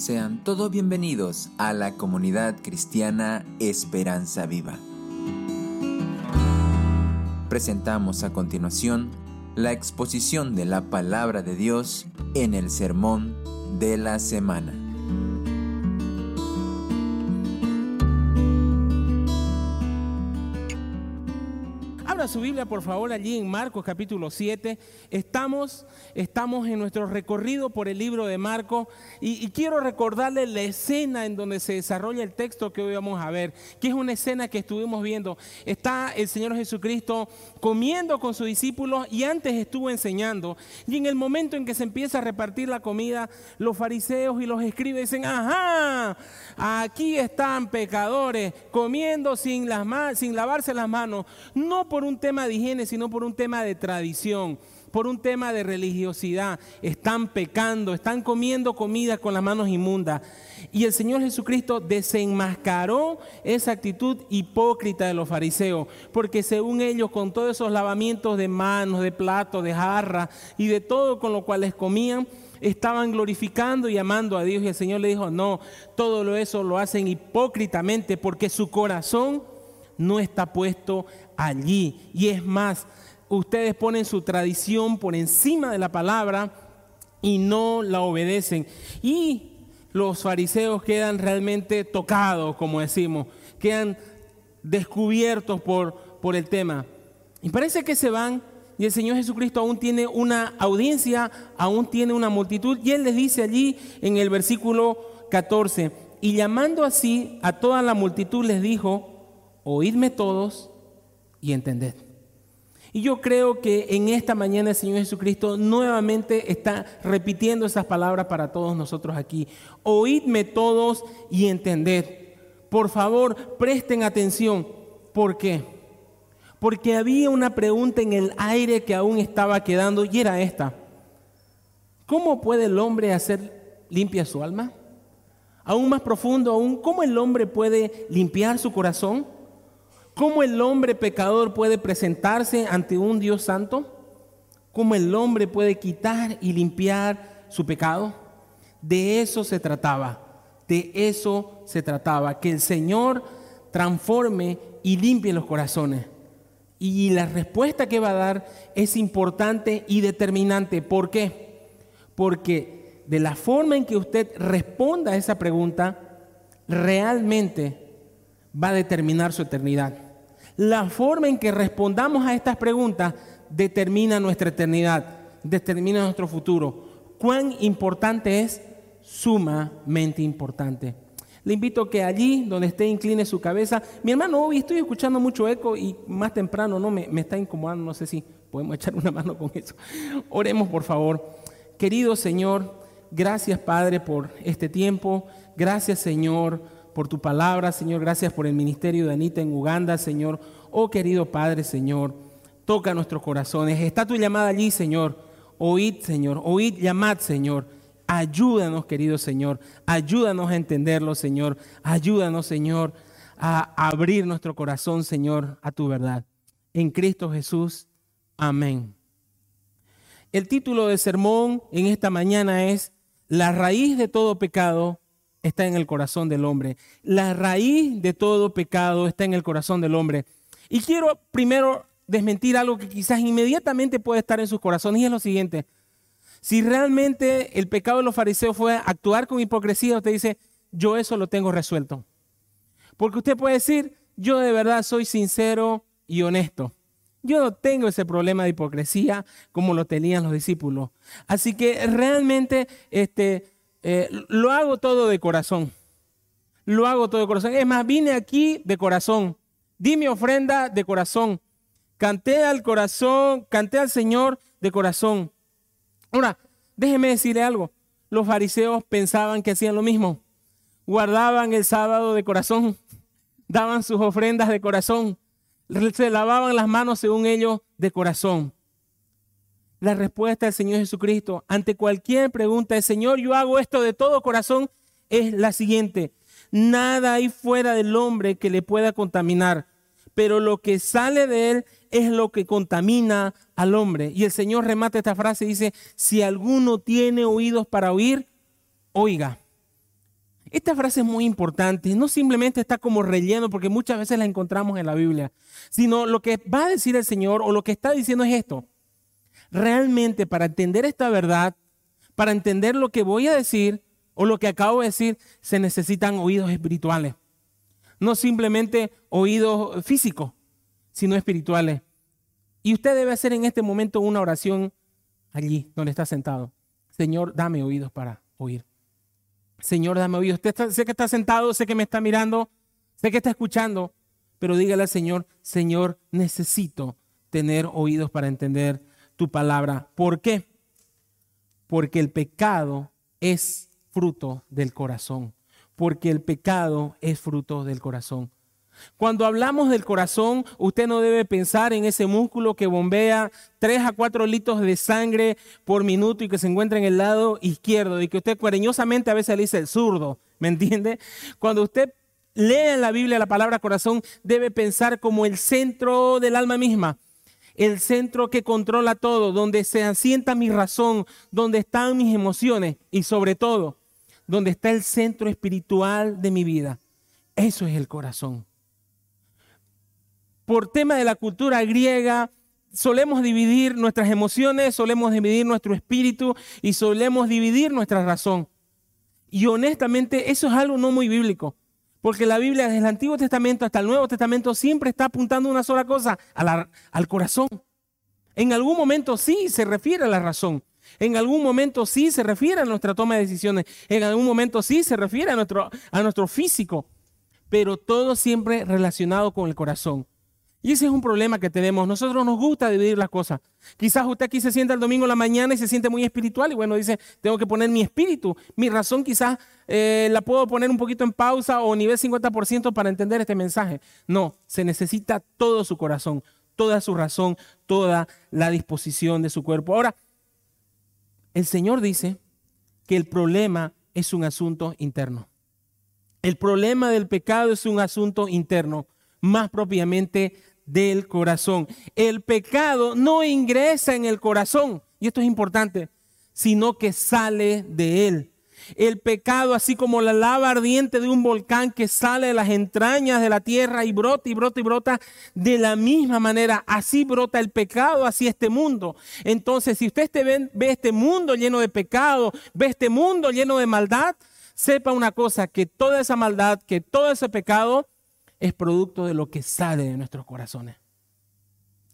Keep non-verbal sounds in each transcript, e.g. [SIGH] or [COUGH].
Sean todos bienvenidos a la comunidad cristiana Esperanza Viva. Presentamos a continuación la exposición de la palabra de Dios en el sermón de la semana. Su Biblia, por favor, allí en Marcos capítulo 7. Estamos, estamos en nuestro recorrido por el libro de Marcos y, quiero recordarle la escena en donde se desarrolla el texto que hoy vamos a ver, que es una escena que estuvimos viendo. Está el Señor Jesucristo comiendo con sus discípulos y antes estuvo enseñando. Y en el momento en que se empieza a repartir la comida, los fariseos y los escribas dicen, ajá, aquí están pecadores comiendo sin, las sin lavarse las manos, no por un tema de higiene, sino por un tema de tradición, por un tema de religiosidad. Están pecando, están comiendo comida con las manos inmundas. Y el Señor Jesucristo desenmascaró esa actitud hipócrita de los fariseos, porque según ellos, con todos esos lavamientos de manos, de platos, de jarras y de todo con lo cual les comían, estaban glorificando y amando a Dios. Y el Señor le dijo, no, todo eso lo hacen hipócritamente porque su corazón no está puesto allí. Y es más, ustedes ponen su tradición por encima de la palabra y no la obedecen. Y los fariseos quedan realmente tocados, como decimos, quedan descubiertos por, por el tema. Y parece que se van y el Señor Jesucristo aún tiene una audiencia, aún tiene una multitud. Y Él les dice allí en el versículo 14, y llamando así a toda la multitud les dijo, oídme todos y entended. Y yo creo que en esta mañana el Señor Jesucristo nuevamente está repitiendo esas palabras para todos nosotros aquí. Oídme todos y entended. Por favor, presten atención. ¿Por qué? Porque había una pregunta en el aire que aún estaba quedando y era esta. ¿Cómo puede el hombre hacer limpia su alma? Aún más profundo aún, ¿cómo el hombre puede limpiar su corazón? ¿Cómo el hombre pecador puede presentarse ante un Dios santo? ¿Cómo el hombre puede quitar y limpiar su pecado? De eso se trataba, de eso se trataba, que el Señor transforme y limpie los corazones. Y la respuesta que va a dar es importante y determinante. ¿Por qué? Porque de la forma en que usted responda a esa pregunta, realmente va a determinar su eternidad. La forma en que respondamos a estas preguntas determina nuestra eternidad, determina nuestro futuro. ¿Cuán importante es? Sumamente importante. Le invito que allí, donde esté, incline su cabeza. Mi hermano, hoy estoy escuchando mucho eco y más temprano no me, me está incomodando. No sé si podemos [LAUGHS] echar una mano con eso. Oremos, por favor. Querido Señor, gracias, Padre, por este tiempo. Gracias, Señor por tu palabra, Señor. Gracias por el ministerio de Anita en Uganda, Señor. Oh querido Padre, Señor, toca nuestros corazones. Está tu llamada allí, Señor. Oíd, Señor. Oíd, llamad, Señor. Ayúdanos, querido Señor. Ayúdanos a entenderlo, Señor. Ayúdanos, Señor, a abrir nuestro corazón, Señor, a tu verdad. En Cristo Jesús. Amén. El título del sermón en esta mañana es La raíz de todo pecado está en el corazón del hombre. La raíz de todo pecado está en el corazón del hombre. Y quiero primero desmentir algo que quizás inmediatamente puede estar en sus corazones y es lo siguiente. Si realmente el pecado de los fariseos fue actuar con hipocresía, usted dice, yo eso lo tengo resuelto. Porque usted puede decir, yo de verdad soy sincero y honesto. Yo no tengo ese problema de hipocresía como lo tenían los discípulos. Así que realmente este, eh, lo hago todo de corazón. Lo hago todo de corazón. Es más, vine aquí de corazón. Di mi ofrenda de corazón. Canté al corazón, canté al Señor de corazón. Ahora, déjeme decirle algo. Los fariseos pensaban que hacían lo mismo. Guardaban el sábado de corazón. Daban sus ofrendas de corazón. Se lavaban las manos según ellos de corazón. La respuesta del Señor Jesucristo ante cualquier pregunta de Señor, yo hago esto de todo corazón, es la siguiente. Nada hay fuera del hombre que le pueda contaminar, pero lo que sale de él es lo que contamina al hombre. Y el Señor remata esta frase y dice, si alguno tiene oídos para oír, oiga. Esta frase es muy importante, no simplemente está como relleno porque muchas veces la encontramos en la Biblia, sino lo que va a decir el Señor o lo que está diciendo es esto. Realmente para entender esta verdad, para entender lo que voy a decir o lo que acabo de decir, se necesitan oídos espirituales. No simplemente oídos físicos, sino espirituales. Y usted debe hacer en este momento una oración allí donde está sentado. Señor, dame oídos para oír. Señor, dame oídos. sé que está sentado, sé que me está mirando, sé que está escuchando, pero dígale al Señor, Señor, necesito tener oídos para entender tu palabra. ¿Por qué? Porque el pecado es fruto del corazón. Porque el pecado es fruto del corazón. Cuando hablamos del corazón, usted no debe pensar en ese músculo que bombea 3 a 4 litros de sangre por minuto y que se encuentra en el lado izquierdo y que usted cariñosamente a veces le dice el zurdo, ¿me entiende? Cuando usted lee en la Biblia la palabra corazón, debe pensar como el centro del alma misma, el centro que controla todo, donde se asienta mi razón, donde están mis emociones y sobre todo, donde está el centro espiritual de mi vida. Eso es el corazón por tema de la cultura griega, solemos dividir nuestras emociones, solemos dividir nuestro espíritu y solemos dividir nuestra razón. Y honestamente eso es algo no muy bíblico, porque la Biblia desde el Antiguo Testamento hasta el Nuevo Testamento siempre está apuntando una sola cosa, al corazón. En algún momento sí se refiere a la razón, en algún momento sí se refiere a nuestra toma de decisiones, en algún momento sí se refiere a nuestro, a nuestro físico, pero todo siempre relacionado con el corazón. Y ese es un problema que tenemos. Nosotros nos gusta dividir las cosas. Quizás usted aquí se sienta el domingo en la mañana y se siente muy espiritual y bueno, dice, tengo que poner mi espíritu. Mi razón quizás eh, la puedo poner un poquito en pausa o nivel 50% para entender este mensaje. No, se necesita todo su corazón, toda su razón, toda la disposición de su cuerpo. Ahora, el Señor dice que el problema es un asunto interno. El problema del pecado es un asunto interno, más propiamente del corazón. El pecado no ingresa en el corazón, y esto es importante, sino que sale de él. El pecado, así como la lava ardiente de un volcán que sale de las entrañas de la tierra y brota y brota y brota, de la misma manera, así brota el pecado, así este mundo. Entonces, si usted ve, ve este mundo lleno de pecado, ve este mundo lleno de maldad, sepa una cosa, que toda esa maldad, que todo ese pecado es producto de lo que sale de nuestros corazones.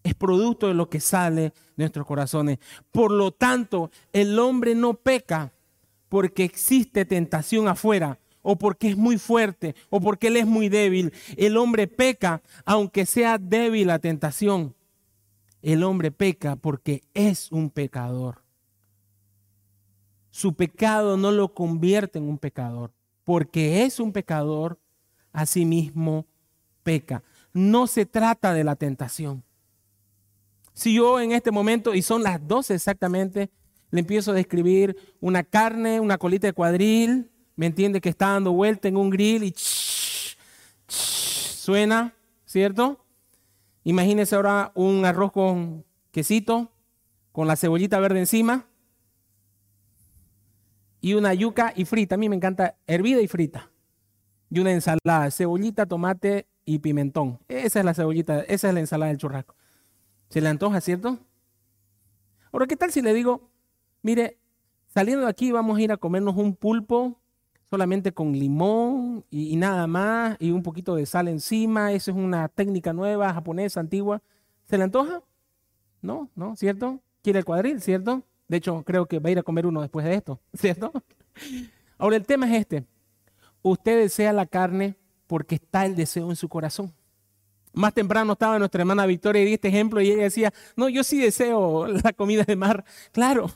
Es producto de lo que sale de nuestros corazones. Por lo tanto, el hombre no peca porque existe tentación afuera o porque es muy fuerte o porque él es muy débil. El hombre peca aunque sea débil la tentación. El hombre peca porque es un pecador. Su pecado no lo convierte en un pecador. Porque es un pecador, asimismo peca. No se trata de la tentación. Si yo en este momento, y son las 12 exactamente, le empiezo a describir una carne, una colita de cuadril, me entiende que está dando vuelta en un grill y suena, ¿cierto? Imagínese ahora un arroz con quesito, con la cebollita verde encima y una yuca y frita. A mí me encanta hervida y frita. Y una ensalada, cebollita, tomate y pimentón. Esa es la cebollita, esa es la ensalada del churrasco. Se le antoja, ¿cierto? Ahora, ¿qué tal si le digo, mire, saliendo de aquí vamos a ir a comernos un pulpo solamente con limón y, nada más y un poquito de sal encima? Esa es una técnica nueva, japonesa, antigua. ¿Se le antoja? No, no, ¿cierto? Quiere el cuadril, ¿cierto? De hecho, creo que va a ir a comer uno después de esto, [LAUGHS] ¿cierto? Ahora, el tema es este. Usted desea la carne porque está el deseo en su corazón. Más temprano estaba nuestra hermana Victoria y di este ejemplo y ella decía, no, yo sí deseo [LAUGHS] la comida de mar. Claro,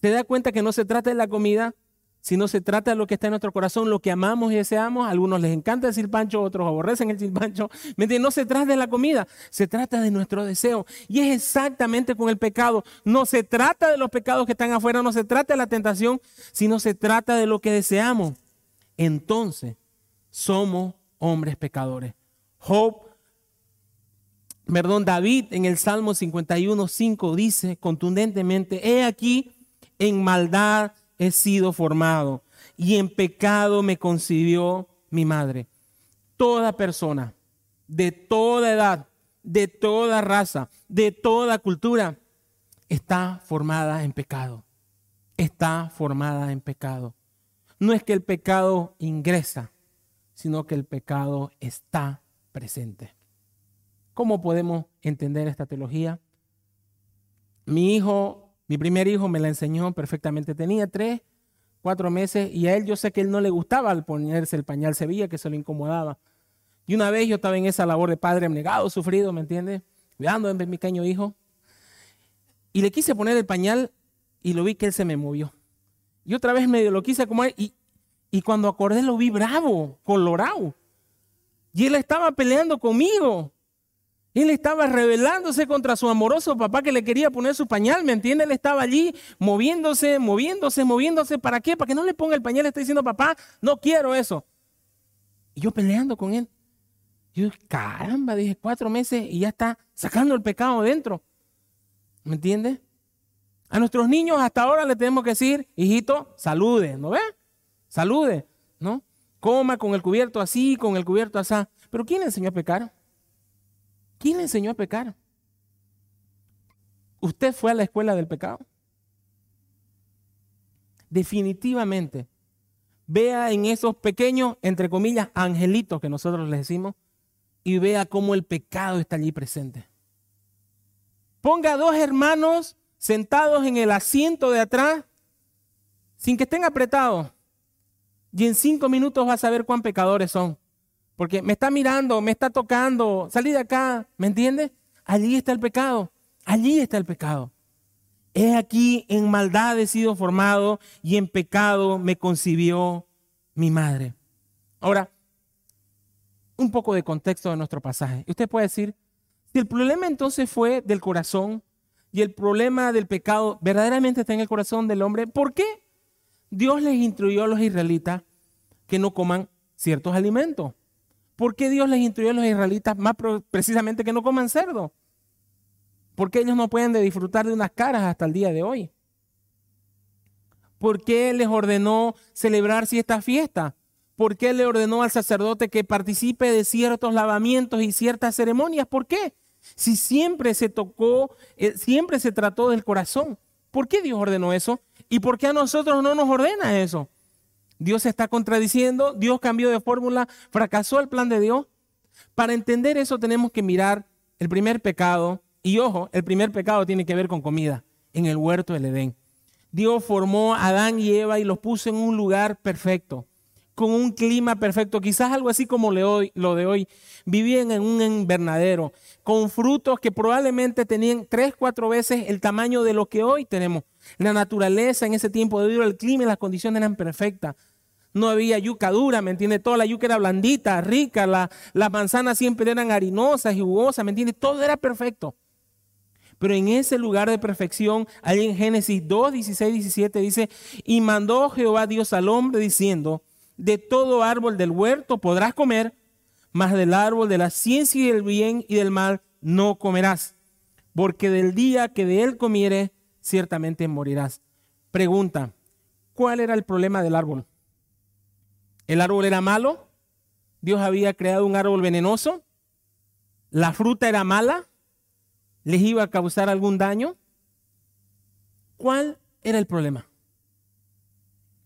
se da cuenta que no se trata de la comida, sino se trata de lo que está en nuestro corazón, lo que amamos y deseamos. A algunos les encanta el silpancho, otros aborrecen el silpancho. No se trata de la comida, se trata de nuestro deseo. Y es exactamente con el pecado. No se trata de los pecados que están afuera, no se trata de la tentación, sino se trata de lo que deseamos. Entonces, somos hombres pecadores. Job, perdón, David en el Salmo 51, 5 dice contundentemente, he aquí, en maldad he sido formado y en pecado me concibió mi madre. Toda persona, de toda edad, de toda raza, de toda cultura, está formada en pecado. Está formada en pecado. No es que el pecado ingresa, sino que el pecado está presente. ¿Cómo podemos entender esta teología? Mi hijo, mi primer hijo me la enseñó perfectamente. Tenía tres, cuatro meses y a él yo sé que él no le gustaba al ponerse el pañal, se veía que se lo incomodaba. Y una vez yo estaba en esa labor de padre abnegado, sufrido, ¿me entiendes? Cuidando de mi pequeño hijo. Y le quise poner el pañal y lo vi que él se me movió. Y otra vez medio lo quise acomodar y, y cuando acordé lo vi bravo, colorado. Y él estaba peleando conmigo. Él estaba rebelándose contra su amoroso papá que le quería poner su pañal, ¿me entiende? Él estaba allí moviéndose, moviéndose, moviéndose. ¿Para qué? Para que no le ponga el pañal. Le está diciendo, papá, no quiero eso. Y yo peleando con él. Yo, caramba, dije, cuatro meses y ya está sacando el pecado dentro. ¿Me entiende? A nuestros niños hasta ahora le tenemos que decir, hijito, salude, ¿no ve? Salude, ¿no? Coma con el cubierto así, con el cubierto así. Pero ¿quién le enseñó a pecar? ¿Quién le enseñó a pecar? ¿Usted fue a la escuela del pecado? Definitivamente. Vea en esos pequeños, entre comillas, angelitos que nosotros les decimos, y vea cómo el pecado está allí presente. Ponga a dos hermanos sentados en el asiento de atrás sin que estén apretados. Y en cinco minutos vas a ver cuán pecadores son. Porque me está mirando, me está tocando, salí de acá, ¿me entiendes? Allí está el pecado, allí está el pecado. He aquí en maldad he sido formado y en pecado me concibió mi madre. Ahora, un poco de contexto de nuestro pasaje. Usted puede decir, si el problema entonces fue del corazón y el problema del pecado verdaderamente está en el corazón del hombre, ¿por qué Dios les instruyó a los israelitas que no coman ciertos alimentos? ¿Por qué Dios les instruyó a los israelitas más precisamente que no coman cerdo? ¿Por qué ellos no pueden disfrutar de unas caras hasta el día de hoy? ¿Por qué les ordenó celebrar esta fiesta? ¿Por qué le ordenó al sacerdote que participe de ciertos lavamientos y ciertas ceremonias? ¿Por qué? Si siempre se tocó, eh, siempre se trató del corazón. ¿Por qué Dios ordenó eso? ¿Y por qué a nosotros no nos ordena eso? Dios se está contradiciendo, Dios cambió de fórmula, fracasó el plan de Dios. Para entender eso tenemos que mirar el primer pecado. Y ojo, el primer pecado tiene que ver con comida en el huerto del Edén. Dios formó a Adán y Eva y los puso en un lugar perfecto con un clima perfecto, quizás algo así como lo de hoy. Vivían en un invernadero, con frutos que probablemente tenían tres, cuatro veces el tamaño de lo que hoy tenemos. La naturaleza en ese tiempo, debido al clima y las condiciones eran perfectas. No había yuca dura, ¿me entiende? Toda la yuca era blandita, rica, las manzanas siempre eran harinosas y jugosas, ¿me entiende? Todo era perfecto. Pero en ese lugar de perfección, ahí en Génesis 2, 16, 17 dice, y mandó Jehová Dios al hombre diciendo, de todo árbol del huerto podrás comer, mas del árbol de la ciencia y del bien y del mal no comerás, porque del día que de él comieres, ciertamente morirás. Pregunta, ¿cuál era el problema del árbol? ¿El árbol era malo? ¿Dios había creado un árbol venenoso? ¿La fruta era mala? ¿Les iba a causar algún daño? ¿Cuál era el problema?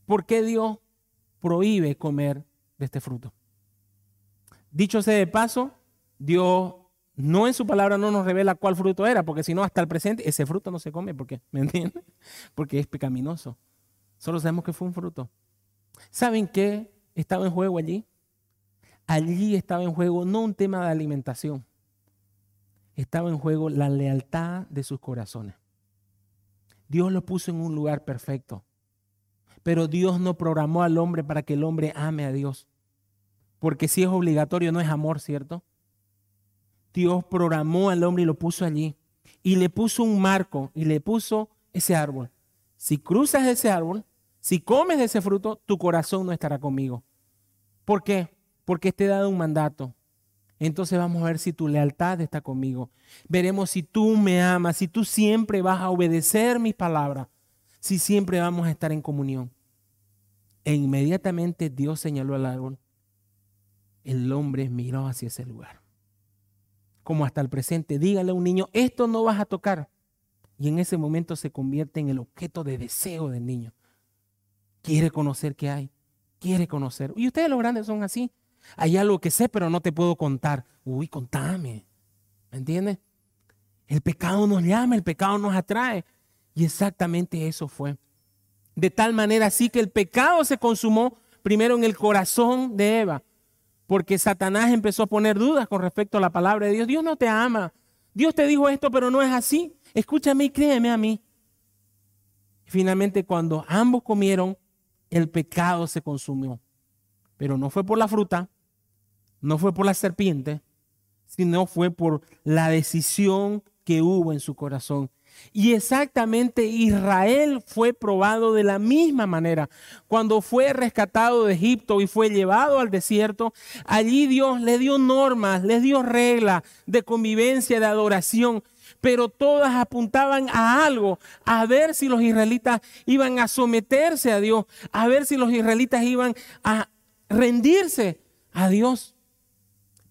¿Por qué Dios prohíbe comer de este fruto. Dicho sea de paso, Dios no en su palabra no nos revela cuál fruto era, porque si no, hasta el presente, ese fruto no se come, porque, ¿me entienden? [LAUGHS] Porque es pecaminoso. Solo sabemos que fue un fruto. ¿Saben qué estaba en juego allí? Allí estaba en juego no un tema de alimentación, estaba en juego la lealtad de sus corazones. Dios lo puso en un lugar perfecto. Pero Dios no programó al hombre para que el hombre ame a Dios. Porque si es obligatorio, no es amor, ¿cierto? Dios programó al hombre y lo puso allí. Y le puso un marco y le puso ese árbol. Si cruzas ese árbol, si comes de ese fruto, tu corazón no estará conmigo. ¿Por qué? Porque te he dado un mandato. Entonces vamos a ver si tu lealtad está conmigo. Veremos si tú me amas, si tú siempre vas a obedecer mis palabras, si siempre vamos a estar en comunión. E inmediatamente Dios señaló al árbol. El hombre miró hacia ese lugar. Como hasta el presente, dígale a un niño, esto no vas a tocar. Y en ese momento se convierte en el objeto de deseo del niño. Quiere conocer qué hay. Quiere conocer. Y ustedes los grandes son así. Hay algo que sé, pero no te puedo contar. Uy, contame. ¿Me entiendes? El pecado nos llama, el pecado nos atrae. Y exactamente eso fue. De tal manera así que el pecado se consumó primero en el corazón de Eva, porque Satanás empezó a poner dudas con respecto a la palabra de Dios. Dios no te ama. Dios te dijo esto, pero no es así. Escúchame y créeme a mí. Finalmente, cuando ambos comieron, el pecado se consumió. Pero no fue por la fruta, no fue por la serpiente, sino fue por la decisión que hubo en su corazón. Y exactamente Israel fue probado de la misma manera. Cuando fue rescatado de Egipto y fue llevado al desierto, allí Dios le dio normas, le dio reglas de convivencia, de adoración, pero todas apuntaban a algo, a ver si los israelitas iban a someterse a Dios, a ver si los israelitas iban a rendirse a Dios.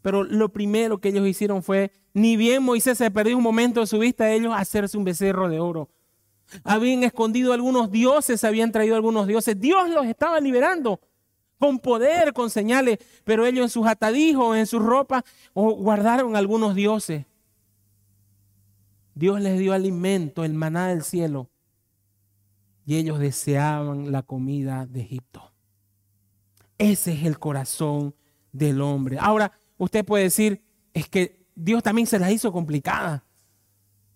Pero lo primero que ellos hicieron fue, ni bien Moisés se perdió un momento de su vista, ellos hacerse un becerro de oro. Habían escondido algunos dioses, habían traído algunos dioses. Dios los estaba liberando con poder, con señales, pero ellos en sus atadijos, en sus ropas, guardaron algunos dioses. Dios les dio alimento, el maná del cielo, y ellos deseaban la comida de Egipto. Ese es el corazón del hombre. Ahora, usted puede decir, es que Dios también se la hizo complicada.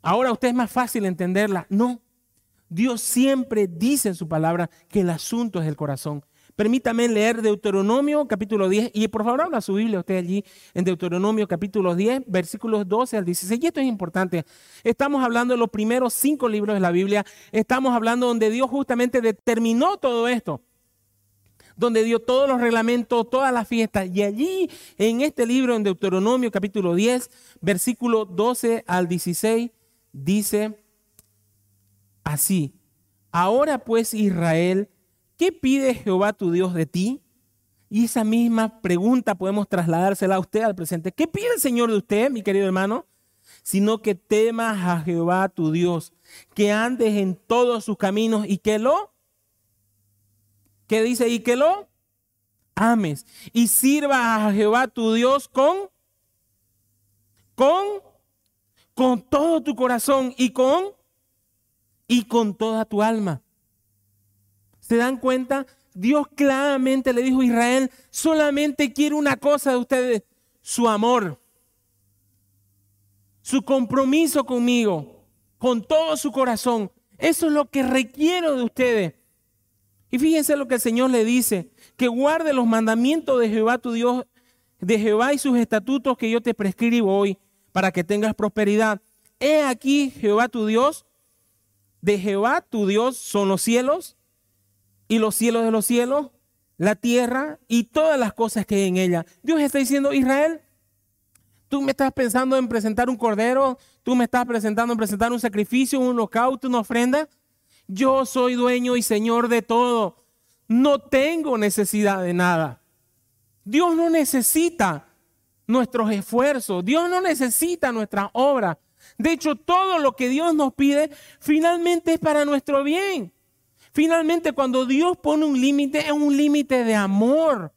Ahora usted es más fácil entenderla. No, Dios siempre dice en su palabra que el asunto es el corazón. Permítame leer Deuteronomio capítulo 10 y por favor habla su Biblia usted allí en Deuteronomio capítulo 10 versículos 12 al 16. Y esto es importante. Estamos hablando de los primeros cinco libros de la Biblia. Estamos hablando donde Dios justamente determinó todo esto donde dio todos los reglamentos, todas las fiestas. Y allí, en este libro, en Deuteronomio capítulo 10, versículo 12 al 16, dice así, ahora pues Israel, ¿qué pide Jehová tu Dios de ti? Y esa misma pregunta podemos trasladársela a usted al presente. ¿Qué pide el Señor de usted, mi querido hermano? Sino que temas a Jehová tu Dios, que andes en todos sus caminos y que lo ¿Qué dice? Y que lo ames y sirva a Jehová tu Dios con, con, con todo tu corazón y con, y con toda tu alma. ¿Se dan cuenta? Dios claramente le dijo a Israel, solamente quiero una cosa de ustedes, su amor, su compromiso conmigo, con todo su corazón. Eso es lo que requiero de ustedes. Y fíjense lo que el Señor le dice, que guarde los mandamientos de Jehová tu Dios, de Jehová y sus estatutos que yo te prescribo hoy, para que tengas prosperidad. He aquí Jehová tu Dios, de Jehová tu Dios son los cielos y los cielos de los cielos, la tierra y todas las cosas que hay en ella. Dios está diciendo, Israel, tú me estás pensando en presentar un cordero, tú me estás presentando en presentar un sacrificio, un holocausto, una ofrenda. Yo soy dueño y señor de todo. No tengo necesidad de nada. Dios no necesita nuestros esfuerzos. Dios no necesita nuestra obra. De hecho, todo lo que Dios nos pide finalmente es para nuestro bien. Finalmente, cuando Dios pone un límite, es un límite de amor.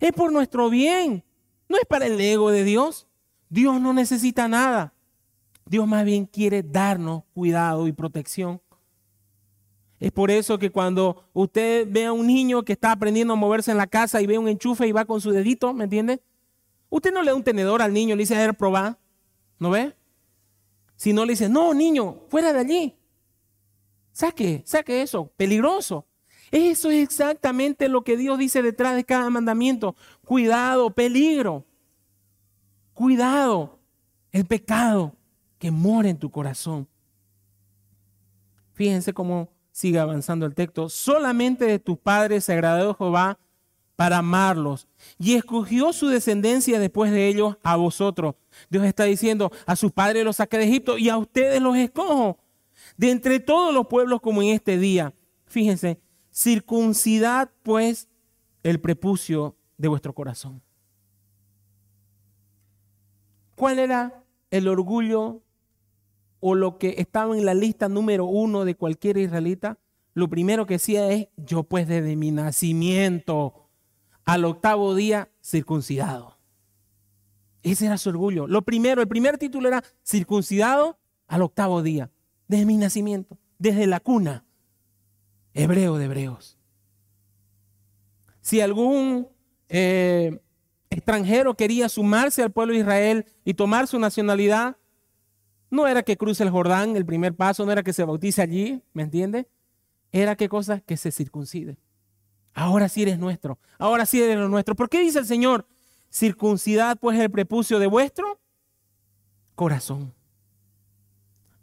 Es por nuestro bien. No es para el ego de Dios. Dios no necesita nada. Dios más bien quiere darnos cuidado y protección. Es por eso que cuando usted ve a un niño que está aprendiendo a moverse en la casa y ve un enchufe y va con su dedito, ¿me entiende? Usted no le da un tenedor al niño, le dice, a ver, probar, ¿no ve? Si no le dice, no, niño, fuera de allí. Saque, saque eso, peligroso. Eso es exactamente lo que Dios dice detrás de cada mandamiento. Cuidado, peligro. Cuidado, el pecado que mora en tu corazón. Fíjense cómo sigue avanzando el texto. Solamente de tus padres se agradó Jehová para amarlos y escogió su descendencia después de ellos a vosotros. Dios está diciendo, a sus padres los saqué de Egipto y a ustedes los escojo de entre todos los pueblos como en este día. Fíjense, circuncidad pues el prepucio de vuestro corazón. ¿Cuál era el orgullo o lo que estaba en la lista número uno de cualquier israelita? Lo primero que decía es, yo pues desde mi nacimiento al octavo día circuncidado. Ese era su orgullo. Lo primero, el primer título era circuncidado al octavo día, desde mi nacimiento, desde la cuna, hebreo de hebreos. Si algún eh, extranjero quería sumarse al pueblo de Israel y tomar su nacionalidad, no era que cruce el Jordán, el primer paso, no era que se bautice allí, ¿me entiende? Era qué cosa? Que se circuncide. Ahora sí eres nuestro, ahora sí eres nuestro. ¿Por qué dice el Señor? Circuncidad pues el prepucio de vuestro corazón.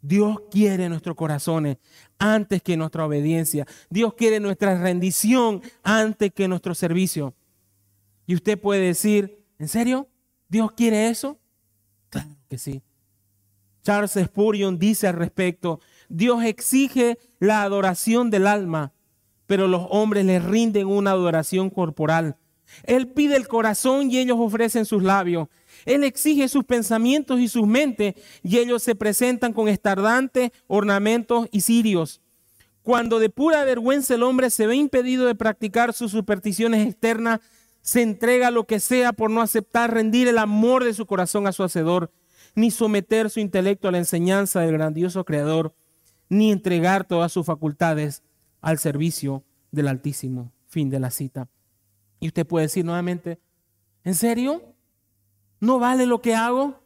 Dios quiere nuestros corazones antes que nuestra obediencia. Dios quiere nuestra rendición antes que nuestro servicio. Y usted puede decir, ¿en serio? ¿Dios quiere eso? Claro que sí. Charles Spurgeon dice al respecto, Dios exige la adoración del alma, pero los hombres le rinden una adoración corporal. Él pide el corazón y ellos ofrecen sus labios. Él exige sus pensamientos y sus mentes y ellos se presentan con estardantes, ornamentos y cirios. Cuando de pura vergüenza el hombre se ve impedido de practicar sus supersticiones externas, se entrega lo que sea por no aceptar rendir el amor de su corazón a su hacedor, ni someter su intelecto a la enseñanza del grandioso Creador, ni entregar todas sus facultades al servicio del Altísimo. Fin de la cita. Y usted puede decir nuevamente, ¿en serio? ¿No vale lo que hago?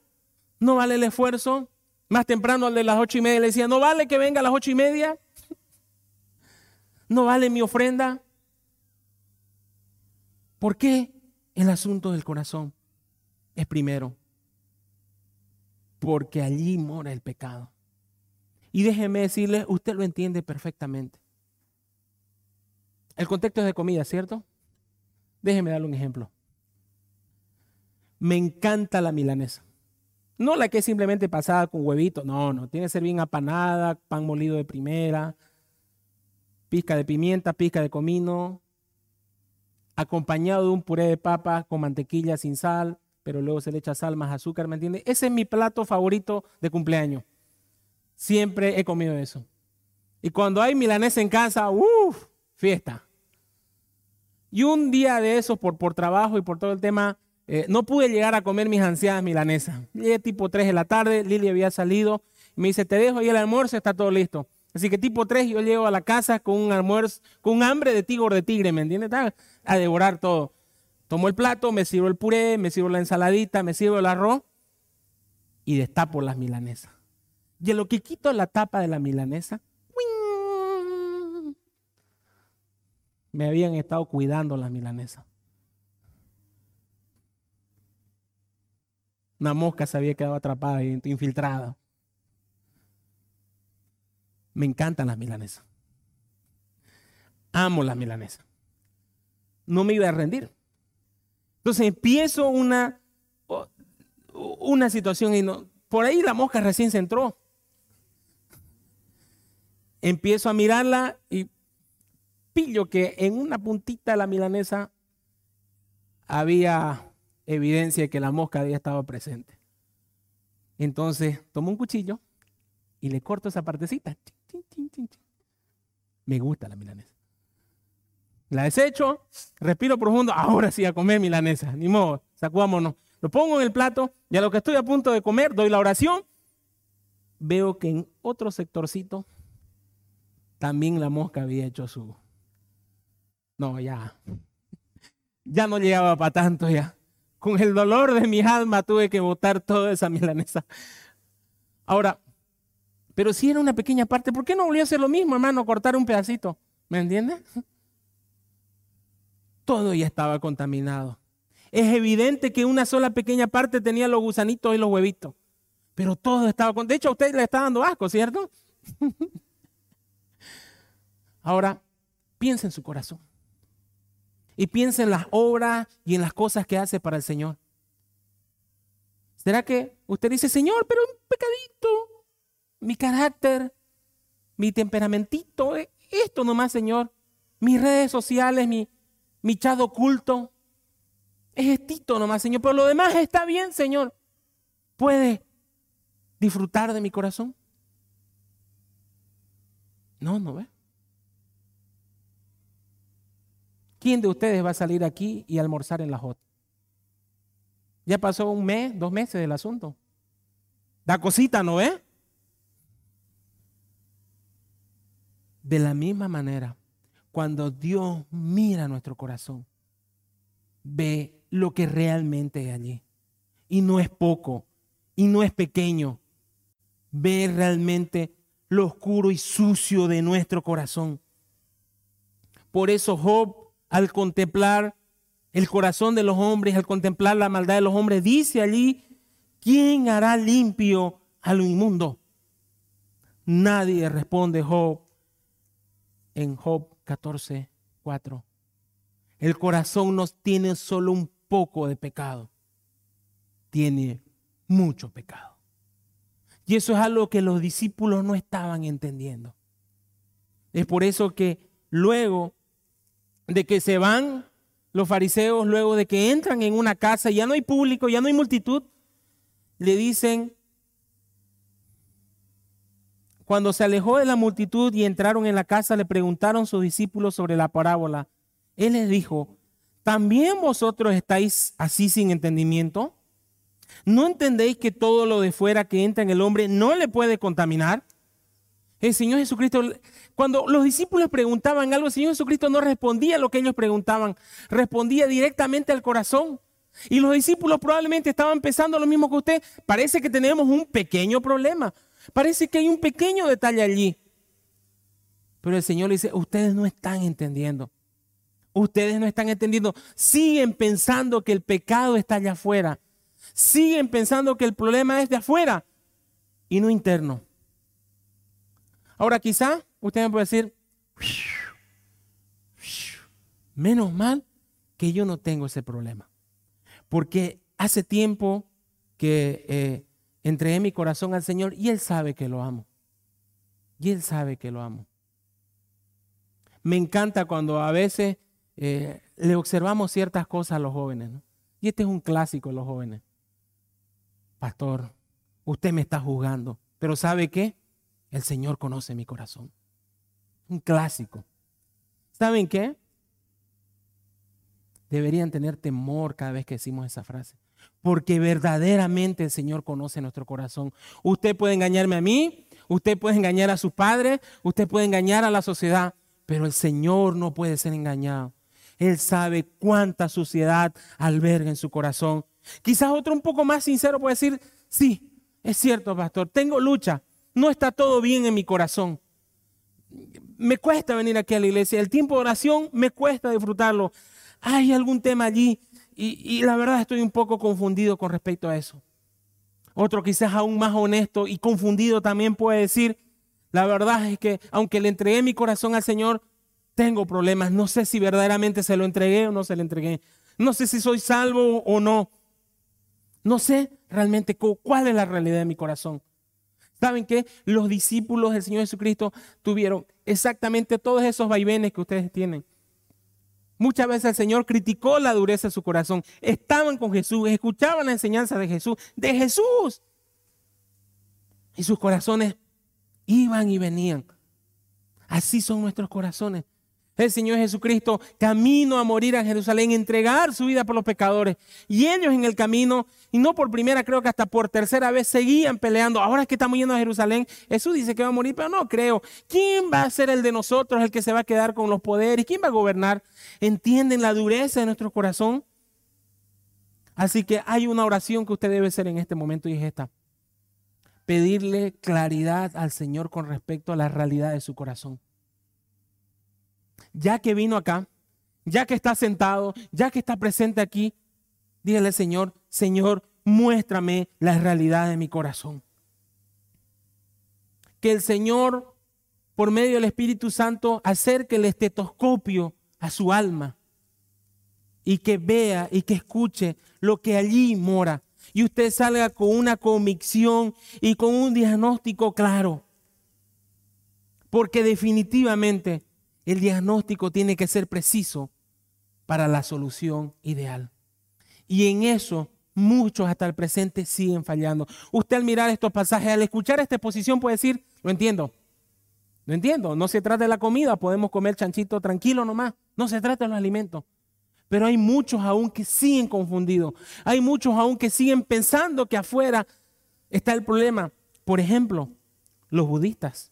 ¿No vale el esfuerzo? Más temprano al de las ocho y media le decía, ¿no vale que venga a las ocho y media? ¿No vale mi ofrenda? ¿Por qué el asunto del corazón es primero? Porque allí mora el pecado. Y déjeme decirle, usted lo entiende perfectamente. El contexto es de comida, ¿cierto? Déjeme darle un ejemplo. Me encanta la milanesa. No la que es simplemente pasada con huevito, no, no, tiene que ser bien apanada, pan molido de primera, pizca de pimienta, pizca de comino, acompañado de un puré de papa con mantequilla sin sal, pero luego se le echa sal más azúcar, ¿me entiende? Ese es mi plato favorito de cumpleaños. Siempre he comido eso. Y cuando hay milanesa en casa, uff, fiesta. Y un día de esos, por, por trabajo y por todo el tema, eh, no pude llegar a comer mis ansiadas milanesas. Llegué tipo 3 de la tarde, Lili había salido, me dice, te dejo ahí el almuerzo, está todo listo. Así que tipo 3 yo llego a la casa con un almuerzo, con hambre de tigre de tigre, ¿me entiendes? A devorar todo. Tomo el plato, me sirvo el puré, me sirvo la ensaladita, me sirvo el arroz y destapo las milanesas. Y en lo que quito la tapa de la milanesa, me habían estado cuidando las milanesas. Una mosca se había quedado atrapada y infiltrada. Me encantan las milanesas. Amo las milanesas. No me iba a rendir. Entonces empiezo una, una situación y no, por ahí la mosca recién se entró. Empiezo a mirarla y pillo que en una puntita de la milanesa había evidencia de que la mosca había estado presente. Entonces tomo un cuchillo y le corto esa partecita. Me gusta la milanesa. La desecho, respiro profundo, ahora sí a comer milanesa, ni modo, sacudámonos. Lo pongo en el plato y a lo que estoy a punto de comer, doy la oración, veo que en otro sectorcito también la mosca había hecho su... No, ya. Ya no llegaba para tanto ya. Con el dolor de mi alma tuve que botar toda esa milanesa. Ahora, pero si era una pequeña parte, ¿por qué no volvió a hacer lo mismo, hermano? Cortar un pedacito. ¿Me entiendes? Todo ya estaba contaminado. Es evidente que una sola pequeña parte tenía los gusanitos y los huevitos. Pero todo estaba con. De hecho, a usted le está dando asco, ¿cierto? [LAUGHS] Ahora, piensa en su corazón. Y piensa en las obras y en las cosas que hace para el Señor. ¿Será que usted dice, Señor, pero un pecadito? mi carácter, mi temperamentito, eh, esto nomás, Señor. mis redes sociales, mi, mi chat oculto. Es estito nomás, Señor, pero lo demás está bien, Señor. ¿Puede disfrutar de mi corazón? No, no ve. ¿Quién de ustedes va a salir aquí y almorzar en la J? Ya pasó un mes, dos meses del asunto. Da cosita, ¿no ve? De la misma manera, cuando Dios mira nuestro corazón, ve lo que realmente hay allí. Y no es poco, y no es pequeño. Ve realmente lo oscuro y sucio de nuestro corazón. Por eso Job, al contemplar el corazón de los hombres, al contemplar la maldad de los hombres, dice allí, ¿quién hará limpio a lo inmundo? Nadie responde Job en Job 14, 4. El corazón no tiene solo un poco de pecado, tiene mucho pecado. Y eso es algo que los discípulos no estaban entendiendo. Es por eso que luego de que se van los fariseos, luego de que entran en una casa, ya no hay público, ya no hay multitud, le dicen, cuando se alejó de la multitud y entraron en la casa, le preguntaron sus discípulos sobre la parábola. Él les dijo, ¿también vosotros estáis así sin entendimiento? ¿No entendéis que todo lo de fuera que entra en el hombre no le puede contaminar? El Señor Jesucristo, cuando los discípulos preguntaban algo, el Señor Jesucristo no respondía a lo que ellos preguntaban, respondía directamente al corazón. Y los discípulos probablemente estaban pensando lo mismo que usted. Parece que tenemos un pequeño problema. Parece que hay un pequeño detalle allí. Pero el Señor le dice, ustedes no están entendiendo. Ustedes no están entendiendo. Siguen pensando que el pecado está allá afuera. Siguen pensando que el problema es de afuera y no interno. Ahora quizá usted me puede decir, menos mal que yo no tengo ese problema. Porque hace tiempo que eh, entregué mi corazón al Señor y Él sabe que lo amo. Y Él sabe que lo amo. Me encanta cuando a veces eh, le observamos ciertas cosas a los jóvenes. Y este es un clásico los jóvenes. Pastor, usted me está juzgando, pero ¿sabe qué? El Señor conoce mi corazón. Un clásico. ¿Saben qué? Deberían tener temor cada vez que decimos esa frase porque verdaderamente el Señor conoce nuestro corazón. Usted puede engañarme a mí, usted puede engañar a sus padres, usted puede engañar a la sociedad, pero el Señor no puede ser engañado. Él sabe cuánta suciedad alberga en su corazón. Quizás otro un poco más sincero puede decir, sí, es cierto, pastor, tengo lucha, no está todo bien en mi corazón. Me cuesta venir aquí a la iglesia, el tiempo de oración me cuesta disfrutarlo. Hay algún tema allí y, la verdad estoy un poco confundido con respecto a eso. Otro quizás aún más honesto y confundido también puede decir, la verdad es que aunque le entregué mi corazón al Señor, tengo problemas. No sé si verdaderamente se lo entregué o no se lo entregué. No sé si soy salvo o no. No sé realmente cuál es la realidad de mi corazón. ¿Saben qué? Los discípulos del Señor Jesucristo tuvieron exactamente todos esos vaivenes que ustedes tienen. Muchas veces el Señor criticó la dureza de su corazón. Estaban con Jesús, escuchaban la enseñanza de Jesús, de Jesús. Y sus corazones iban y venían. Así son nuestros corazones el Señor Jesucristo camino a morir a Jerusalén, entregar su vida por los pecadores. Y ellos en el camino, y no por primera, creo que hasta por tercera vez, seguían peleando. Ahora es que estamos yendo a Jerusalén, Jesús dice que va a morir, pero no creo. ¿Quién va a ser el de nosotros, el que se va a quedar con los poderes? ¿Quién va a gobernar? ¿Entienden la dureza de nuestro corazón? Así que hay una oración que usted debe hacer en este momento y es esta. Pedirle claridad al Señor con respecto a la realidad de su corazón ya que vino acá, ya que está sentado, ya que está presente aquí, dígale Señor, Señor, muéstrame la realidad de mi corazón. Que el Señor, por medio del Espíritu Santo, acerque el estetoscopio a su alma y que vea y que escuche lo que allí mora. Y usted salga con una convicción y con un diagnóstico claro. Porque definitivamente el diagnóstico tiene que ser preciso para la solución ideal. Y en eso muchos hasta el presente siguen fallando. Usted al mirar estos pasajes, al escuchar esta exposición puede decir, lo entiendo, lo entiendo, no se trata de la comida, podemos comer chanchito tranquilo nomás, no se trata de los alimentos. Pero hay muchos aún que siguen confundidos, hay muchos aún que siguen pensando que afuera está el problema. Por ejemplo, los budistas.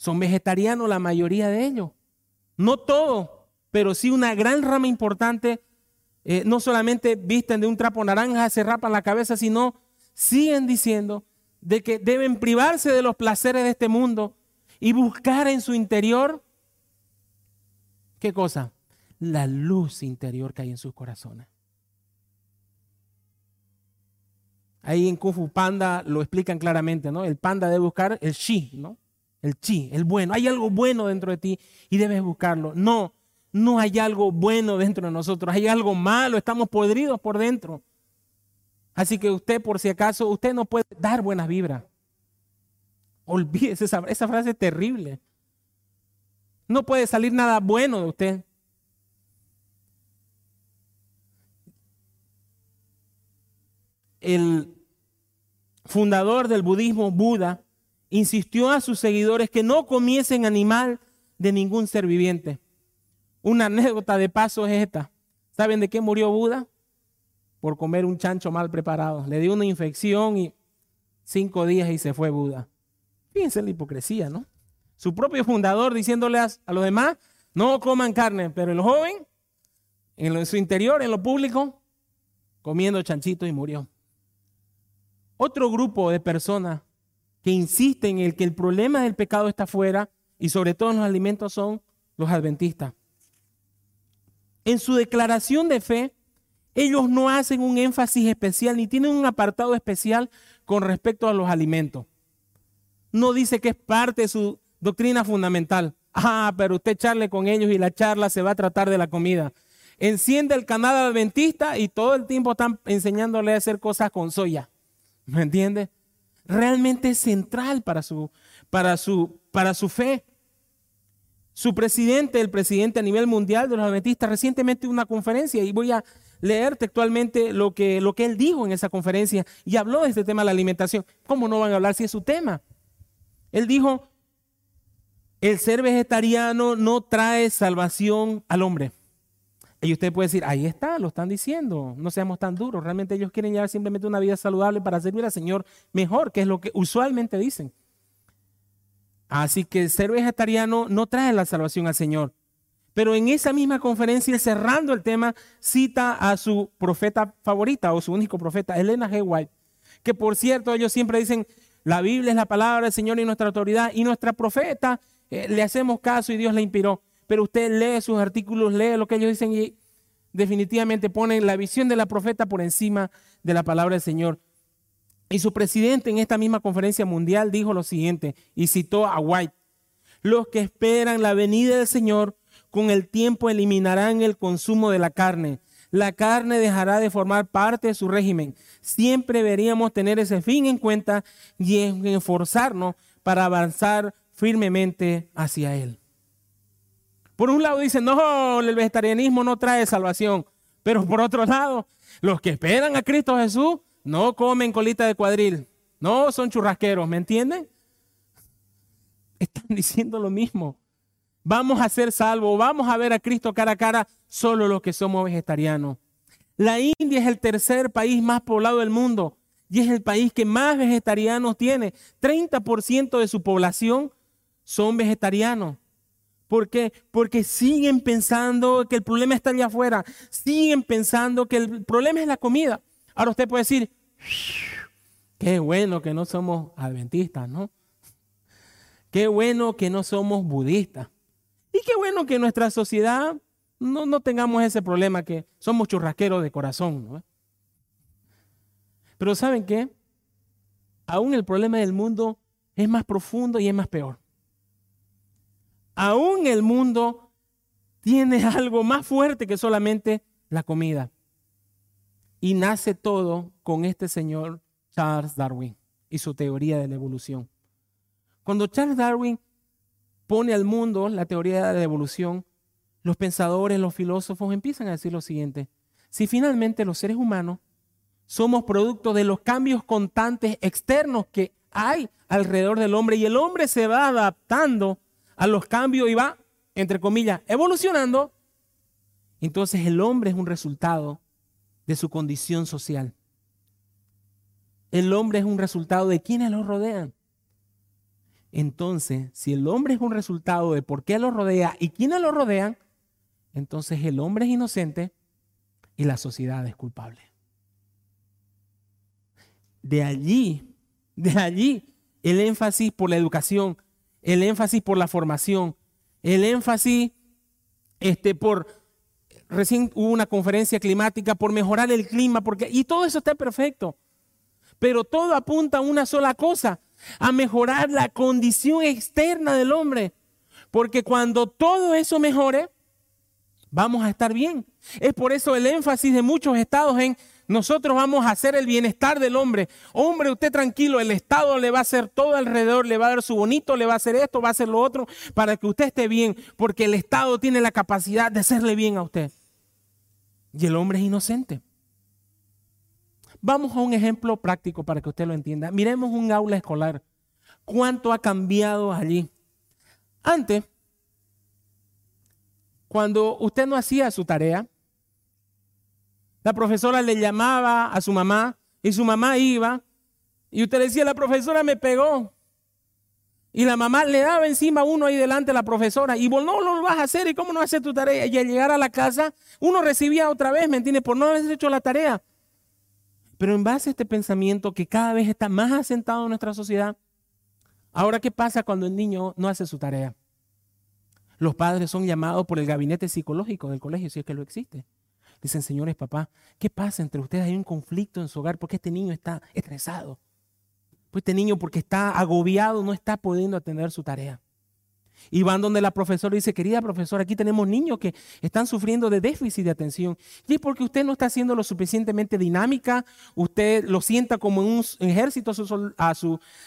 Son vegetarianos la mayoría de ellos. No todos, pero sí una gran rama importante. Eh, no solamente visten de un trapo naranja, se rapan la cabeza, sino siguen diciendo de que deben privarse de los placeres de este mundo y buscar en su interior, ¿qué cosa? La luz interior que hay en sus corazones. Ahí en Kung Fu Panda lo explican claramente, ¿no? El panda debe buscar el chi, ¿no? El chi, el bueno. Hay algo bueno dentro de ti y debes buscarlo. No, no hay algo bueno dentro de nosotros, hay algo malo, estamos podridos por dentro. Así que usted, por si acaso, usted no puede dar buenas vibras. Olvídese esa, esa frase terrible. No puede salir nada bueno de usted. el fundador del budismo, Buda, insistió a sus seguidores que no comiesen animal de ningún ser viviente. Una anécdota de paso es esta. ¿Saben de qué murió Buda? Por comer un chancho mal preparado. Le dio una infección y cinco días y se fue Buda. Fíjense la hipocresía, ¿no? Su propio fundador diciéndole a, los demás, no coman carne, pero el joven, en su interior, en lo público, comiendo chanchitos y murió. Otro grupo de personas que insisten en que el problema del pecado está fuera y sobre todo en los alimentos son los adventistas. En su declaración de fe, ellos no hacen un énfasis especial ni tienen un apartado especial con respecto a los alimentos. No dice que es parte de su doctrina fundamental. Ah, pero usted charle con ellos y la charla se va a tratar de la comida. Enciende el canal adventista y todo el tiempo están enseñándole a hacer cosas con soya. ¿Me entiende? Realmente es central para su, para su, para su fe. Su presidente, el presidente a nivel mundial de los adventistas, recientemente una conferencia y voy a leer textualmente lo que, lo que él dijo en esa conferencia y habló de este tema de la alimentación. ¿Cómo no van a hablar si es su tema? Él dijo, el ser vegetariano no trae salvación al hombre. Y usted puede decir, ahí está, lo están diciendo, no seamos tan duros. Realmente ellos quieren llevar simplemente una vida saludable para servir al Señor mejor, que es lo que usualmente dicen. Así que ser vegetariano no trae la salvación al Señor. Pero en esa misma conferencia, cerrando el tema, cita a su profeta favorita o su único profeta, Elena G. White, que por cierto ellos siempre dicen, la Biblia es la palabra del Señor y nuestra autoridad, y nuestra profeta eh, le hacemos caso y Dios la inspiró pero usted lee sus artículos, lee lo que ellos dicen y definitivamente ponen la visión de la profeta por encima de la palabra del Señor. Y su presidente en esta misma conferencia mundial dijo lo siguiente y citó a White, los que esperan la venida del Señor con el tiempo eliminarán el consumo de la carne. La carne dejará de formar parte de su régimen. Siempre deberíamos tener ese fin en cuenta y esforzarnos para avanzar firmemente hacia Él. Por un lado dicen, no, el vegetarianismo no trae salvación. Pero por otro lado, los que esperan a Cristo Jesús no comen colita de cuadril. No son churrasqueros, ¿me entienden? Están [LAUGHS] diciendo lo mismo. Vamos a ser salvos, vamos a ver a Cristo cara a cara solo los que somos vegetarianos. La India es el tercer país más poblado del mundo y es el país que más vegetarianos tiene. 30% de su población son vegetarianos. ¿Por qué? Porque siguen pensando que el problema está allá afuera. Siguen pensando que el problema es la comida. Ahora usted puede decir, qué bueno que no somos adventistas, ¿no? Qué bueno que no somos budistas. Y qué bueno que en nuestra sociedad no, no tengamos ese problema, que somos churrasqueros de corazón. ¿no? Pero ¿saben qué? Aún el problema del mundo es más profundo y es más peor aún el mundo tiene [LAUGHS] algo más fuerte que solamente la comida. Y nace todo con este señor Charles Darwin y su teoría de la evolución. Cuando Charles Darwin pone al mundo la teoría de la evolución, los pensadores, los filósofos empiezan a decir lo siguiente. Si finalmente los seres humanos somos producto de los cambios constantes externos que hay alrededor del hombre y el hombre se va adaptando a los cambios y va, entre comillas, evolucionando, entonces el hombre es un resultado de su condición social. El hombre es un resultado de quienes lo rodean. Entonces, si el hombre es un resultado de por qué lo rodea y quiénes lo rodean, entonces el hombre es inocente y la sociedad es culpable. De allí, de allí el énfasis por la educación, el énfasis por la formación, el énfasis este, por, recién hubo una conferencia climática, por mejorar el clima, porque, y todo eso está perfecto. Pero todo apunta a una sola cosa, a mejorar la condición externa del hombre. Porque cuando todo eso mejore, vamos a estar bien. Es por eso el énfasis de muchos estados en nosotros vamos a hacer el bienestar del hombre. Hombre, usted tranquilo, el Estado le va a hacer todo alrededor, le va a dar su bonito, le va a hacer esto, va a hacer lo otro, para que usted esté bien, porque el Estado tiene la capacidad de hacerle bien a usted. Y el hombre es inocente. Vamos a un ejemplo práctico para que usted lo entienda. Miremos un aula escolar. ¿Cuánto ha cambiado allí? Antes, cuando usted no hacía su tarea, la profesora le llamaba a su mamá y su mamá iba y usted decía, la profesora me pegó. Y la mamá le daba encima a uno ahí delante a la profesora y vos no, lo vas a hacer y cómo no hacer tu tarea. Y al llegar a la casa, uno recibía otra vez, ¿me entiende? Por no haber hecho la tarea. Pero en base a este pensamiento que cada vez está más asentado en nuestra sociedad, ahora ¿qué pasa cuando el niño no hace su tarea? Los padres son llamados por el gabinete psicológico del colegio, si es que lo existe. Dicen, señores, papá, ¿qué pasa entre ustedes? Hay un conflicto en su hogar porque este niño está estresado. Pues este niño porque está agobiado no está pudiendo atender su tarea. Y van donde la profesora dice, querida profesora, aquí tenemos niños que están sufriendo de déficit de atención. Y es porque usted no está haciendo lo suficientemente dinámica, usted lo sienta como un ejército a,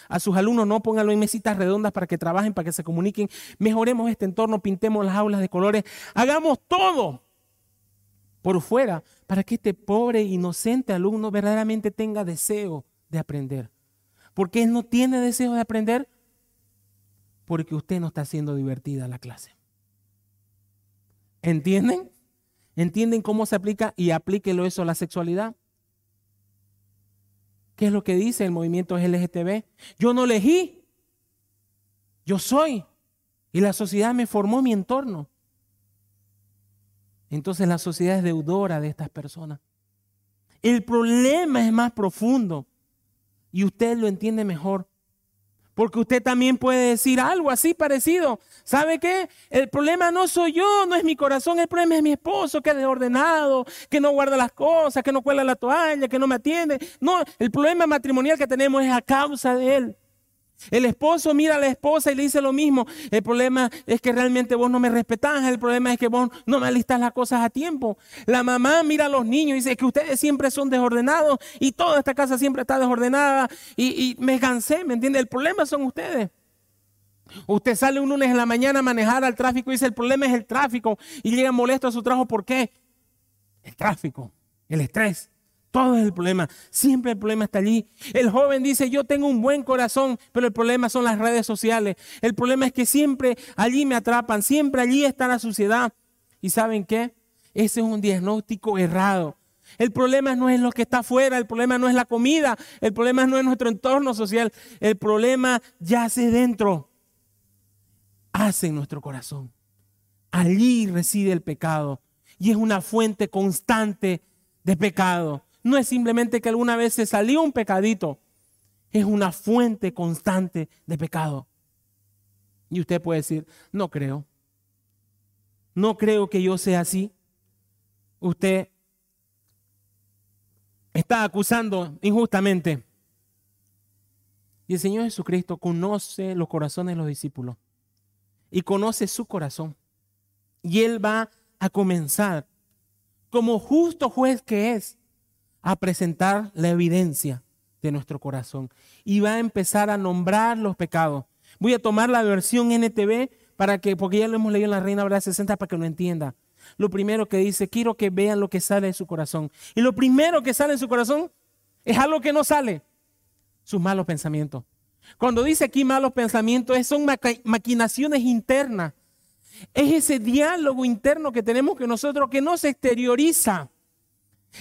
a sus alumnos, no pónganlo en mesitas redondas para que trabajen, para que se comuniquen. Mejoremos este entorno, pintemos las aulas de colores, hagamos todo por fuera para que este pobre inocente alumno verdaderamente tenga deseo de aprender. ¿Por qué no tiene deseo de aprender? Porque usted no está haciendo divertida la clase. ¿Entienden? ¿Entienden cómo se aplica? Y aplíquelo eso a la sexualidad. ¿Qué es lo que dice el movimiento LGTB? Yo no elegí. Yo soy. Y la sociedad me formó mi entorno. Entonces la sociedad es deudora de estas personas. El problema es más profundo y usted lo entiende mejor. Porque usted también puede decir algo así parecido. ¿Sabe qué? El problema no soy yo, no es mi corazón, el problema es mi esposo que es desordenado, que no guarda las cosas, que no cuela la toalla, que no me atiende. No, el problema matrimonial que tenemos es a causa de él. El esposo mira a la esposa y le dice lo mismo. El problema es que realmente vos no me respetás. El problema es que vos no me alistas las cosas a tiempo. La mamá mira a los niños y dice que ustedes siempre son desordenados y toda esta casa siempre está desordenada. Y, me cansé, ¿me entiende? El problema son ustedes. Usted sale un lunes en la mañana a manejar al tráfico y dice el problema es el tráfico y llega molesto a su trabajo. ¿Por qué? El tráfico, el estrés. Todo es el problema. Siempre el problema está allí. El joven dice, yo tengo un buen corazón, pero el problema son las redes sociales. El problema es que siempre allí me atrapan, siempre allí está la suciedad. ¿Y saben qué? Ese es un diagnóstico errado. El problema no es lo que está afuera, el problema no es la comida, el problema no es nuestro entorno social, el problema yace dentro, hace en nuestro corazón. Allí reside el pecado y es una fuente constante de pecado no es simplemente que alguna vez se salió un pecadito, es una fuente constante de pecado. Y usted puede decir, no creo, no creo que yo sea así. Usted está acusando injustamente. Y el Señor Jesucristo conoce los corazones de los discípulos y conoce su corazón. Y Él va a comenzar como justo juez que es a presentar la evidencia de nuestro corazón y va a empezar a nombrar los pecados. Voy a tomar la versión NTV para que, porque ya lo hemos leído en la Reina Valera 60 para que lo entienda. Lo primero que dice, quiero que vean lo que sale de su corazón. Y lo primero que sale de su corazón es algo que no sale, sus malos pensamientos. Cuando dice aquí malos pensamientos, son maquinaciones internas. Es ese diálogo interno que tenemos que nosotros que no se exterioriza.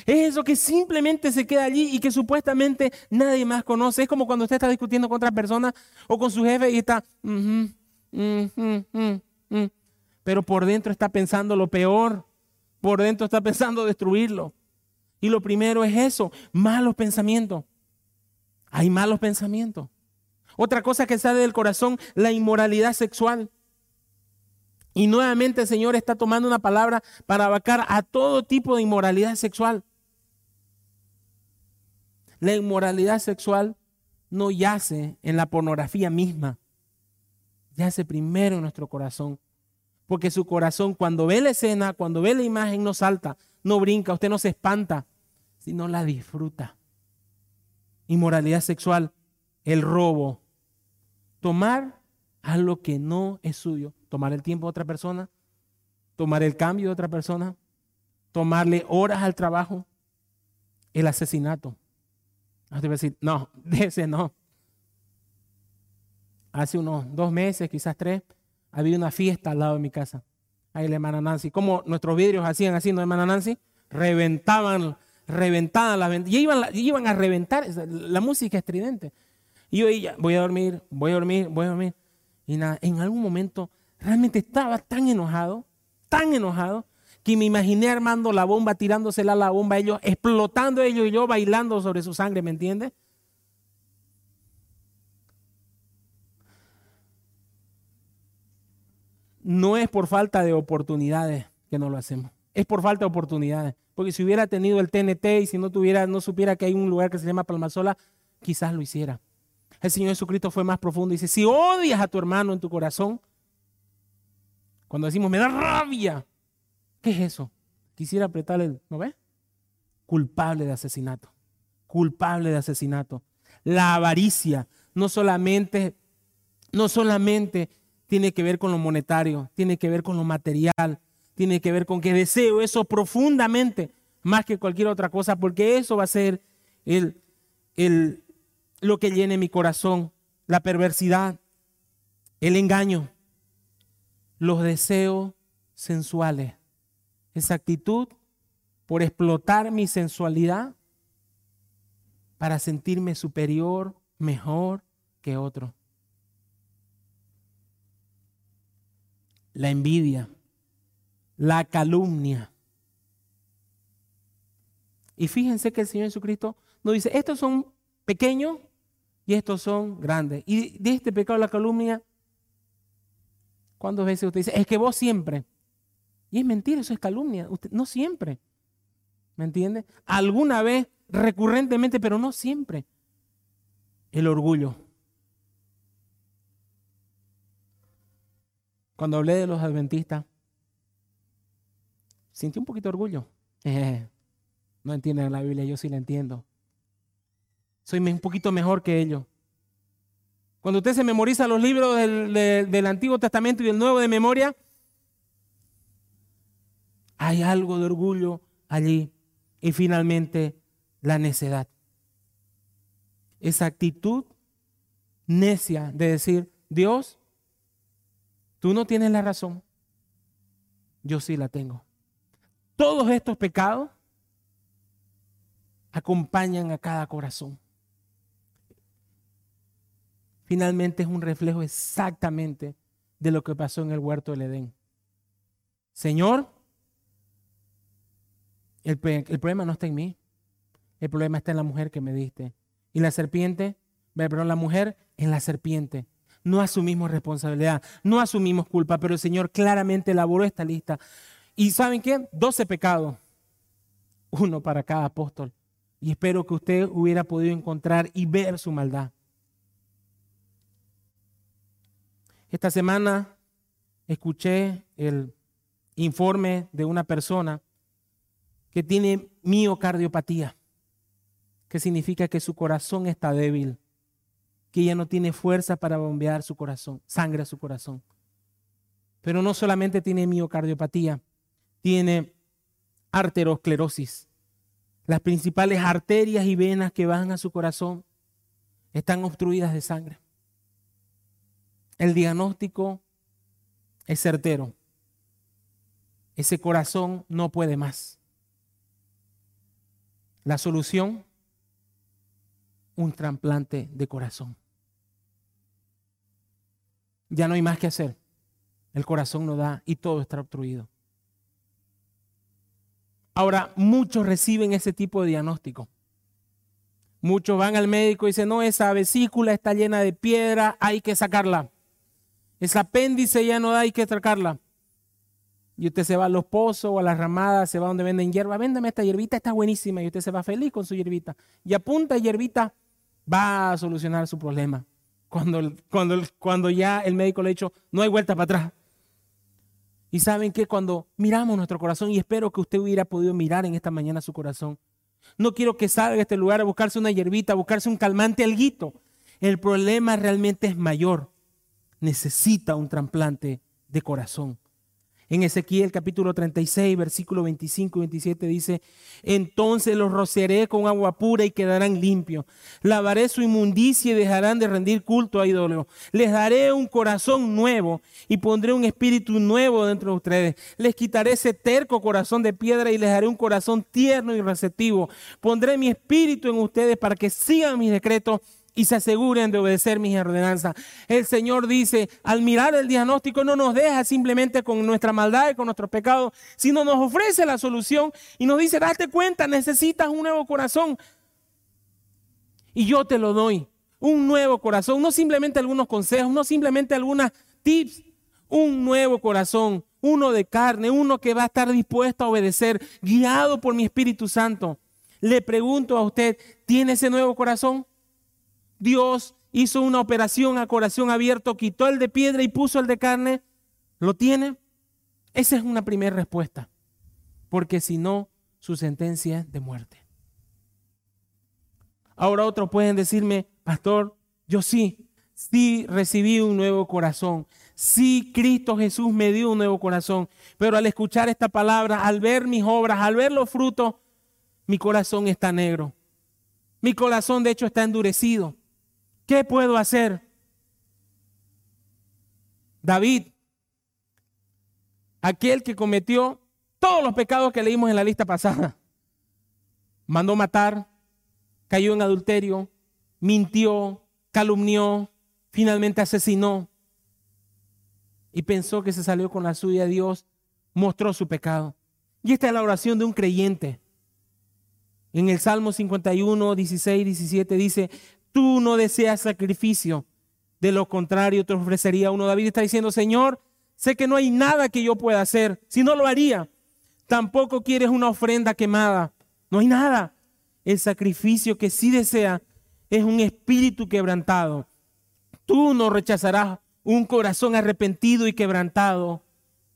Es eso que simplemente se queda allí y que supuestamente nadie más conoce. Es como cuando usted está discutiendo con otra persona o con su jefe y está... pero por dentro está pensando lo peor. Por dentro está pensando destruirlo. Y lo primero es eso, malos pensamientos. Hay malos pensamientos. Otra cosa que sale del corazón, la inmoralidad sexual. Y nuevamente el Señor está tomando una palabra para abarcar a todo tipo de inmoralidad sexual. La inmoralidad sexual no yace en la pornografía misma, yace primero en nuestro corazón. Porque su corazón cuando ve la escena, cuando ve la imagen, no salta, no brinca, usted no se espanta, sino la disfruta. Inmoralidad sexual, el robo, tomar algo que no es suyo, tomar el tiempo de otra persona, tomar el cambio de otra persona, tomarle horas al trabajo, el asesinato. Ah, a decir, no, [LAUGHS] de ese no. Hace unos dos meses, quizás tres, había una fiesta al lado de mi casa. Ahí la hermana Nancy. Como nuestros vidrios hacían así, ¿no, hermana Nancy? Reventaban, reventaban las ventanas. Iban, iban a reventar la música estridente. Y yo voy a dormir, voy a dormir, voy a dormir. Y nada, en algún momento realmente estaba tan enojado, tan enojado, que me imaginé armando la bomba, tirándosela a la bomba, ellos explotando ellos y yo bailando sobre su sangre, ¿me entiendes? No es por falta de oportunidades que no lo hacemos. Es por falta de oportunidades. Porque si hubiera tenido el TNT y si no tuviera, no supiera que hay un lugar que se llama Palmasola, quizás lo hiciera. El Señor Jesucristo fue más profundo y dice, si odias a tu hermano en tu corazón, cuando decimos, me da rabia, ¿qué es eso? Quisiera apretarle, ¿no ves? Culpable de asesinato, culpable de asesinato. La avaricia no solamente, no solamente tiene que ver con lo monetario, tiene que ver con lo material, tiene que ver con que deseo eso profundamente más que cualquier otra cosa, porque eso va a ser el, el, lo que llene mi corazón, la perversidad, el engaño, los deseos sensuales, esa actitud por explotar mi sensualidad para sentirme superior, mejor que otro. La envidia, la calumnia. Y fíjense que el Señor Jesucristo nos dice, estos son pequeños y estos son grandes. Y de este pecado la calumnia, ¿cuántas veces usted dice, es que vos siempre? Y es mentira, eso es calumnia. Usted, no siempre. ¿Me entiende? Alguna vez, recurrentemente, pero no siempre. El orgullo. Cuando hablé de los adventistas, sentí un poquito de orgullo. no entienden la Biblia, yo sí la entiendo. Soy un poquito mejor que ellos. Cuando usted se memoriza los libros del, Antiguo Testamento y del Nuevo de memoria, hay algo de orgullo allí. Y finalmente, la necedad. Esa actitud necia de decir, Dios, tú no tienes la razón, yo sí la tengo. Todos estos pecados acompañan a cada corazón finalmente es un reflejo exactamente de lo que pasó en el huerto del Edén. Señor, el, problema no está en mí, el problema está en la mujer que me diste. Y la serpiente, perdón, la mujer en la serpiente. No asumimos responsabilidad, no asumimos culpa, pero el Señor claramente elaboró esta lista. ¿Y saben qué? Doce pecados, uno para cada apóstol. Y espero que usted hubiera podido encontrar y ver su maldad. Esta semana escuché el informe de una persona que tiene miocardiopatía, que significa que su corazón está débil, que ya no tiene fuerza para bombear su corazón, sangre a su corazón. Pero no solamente tiene miocardiopatía, tiene arteriosclerosis. Las principales arterias y venas que van a su corazón están obstruidas de sangre. El diagnóstico es certero. Ese corazón no puede más. La solución, un trasplante de corazón. Ya no hay más que hacer. El corazón no da y todo está obstruido. Ahora, muchos reciben ese tipo de diagnóstico. Muchos van al médico y dicen, no, esa vesícula está llena de piedra, hay que sacarla. Ese apéndice ya no da, hay que sacarla. Y usted se va a los pozos o a las ramadas, se va donde venden hierba. Véndame esta hierbita, está buenísima. Y usted se va feliz con su hierbita. Y apunta hierbita, va a solucionar su problema. Cuando, cuando, cuando ya el médico le ha dicho, no hay vuelta para atrás. Y saben que cuando miramos nuestro corazón, y espero que usted hubiera podido mirar en esta mañana su corazón, no quiero que salga de este lugar a buscarse una hierbita, a buscarse un calmante alguito. El problema realmente es mayor. Necesita un trasplante de corazón. En Ezequiel capítulo 36, versículo 25 y 27 dice, entonces los rociaré con agua pura y quedarán limpios. Lavaré su inmundicia y dejarán de rendir culto a ídolos. Les daré un corazón nuevo y pondré un espíritu nuevo dentro de ustedes. Les quitaré ese terco corazón de piedra y les daré un corazón tierno y receptivo. Pondré mi espíritu en ustedes para que sigan mis decretos y se aseguren de obedecer mis ordenanzas. El Señor dice, al mirar el diagnóstico no nos deja simplemente con nuestra maldad y con nuestros pecados, sino nos ofrece la solución y nos dice, date cuenta, necesitas un nuevo corazón. Y yo te lo doy, un nuevo corazón, no simplemente algunos consejos, no simplemente algunas tips, un nuevo corazón, uno de carne, uno que va a estar dispuesto a obedecer, guiado por mi Espíritu Santo. Le pregunto a usted, ¿tiene ese nuevo corazón? Dios hizo una operación a corazón abierto, quitó el de piedra y puso el de carne, ¿lo tiene? Esa es una primera respuesta, porque si no, su sentencia es de muerte. Ahora otros pueden decirme, pastor, yo sí, sí recibí un nuevo corazón, sí Cristo Jesús me dio un nuevo corazón, pero al escuchar esta palabra, al ver mis obras, al ver los frutos, mi corazón está negro. Mi corazón de hecho está endurecido. ¿Qué puedo hacer? David, aquel que cometió todos los pecados que leímos en la lista pasada, mandó matar, cayó en adulterio, mintió, calumnió, finalmente asesinó y pensó que se salió con la suya. Dios mostró su pecado. Y esta es la oración de un creyente. En el Salmo 51, 16, 17 dice, Tú no deseas sacrificio, de lo contrario te ofrecería uno. David está diciendo, Señor, sé que no hay nada que yo pueda hacer, si no lo haría. Tampoco quieres una ofrenda quemada, no hay nada. El sacrificio que sí desea es un espíritu quebrantado. Tú no rechazarás un corazón arrepentido y quebrantado.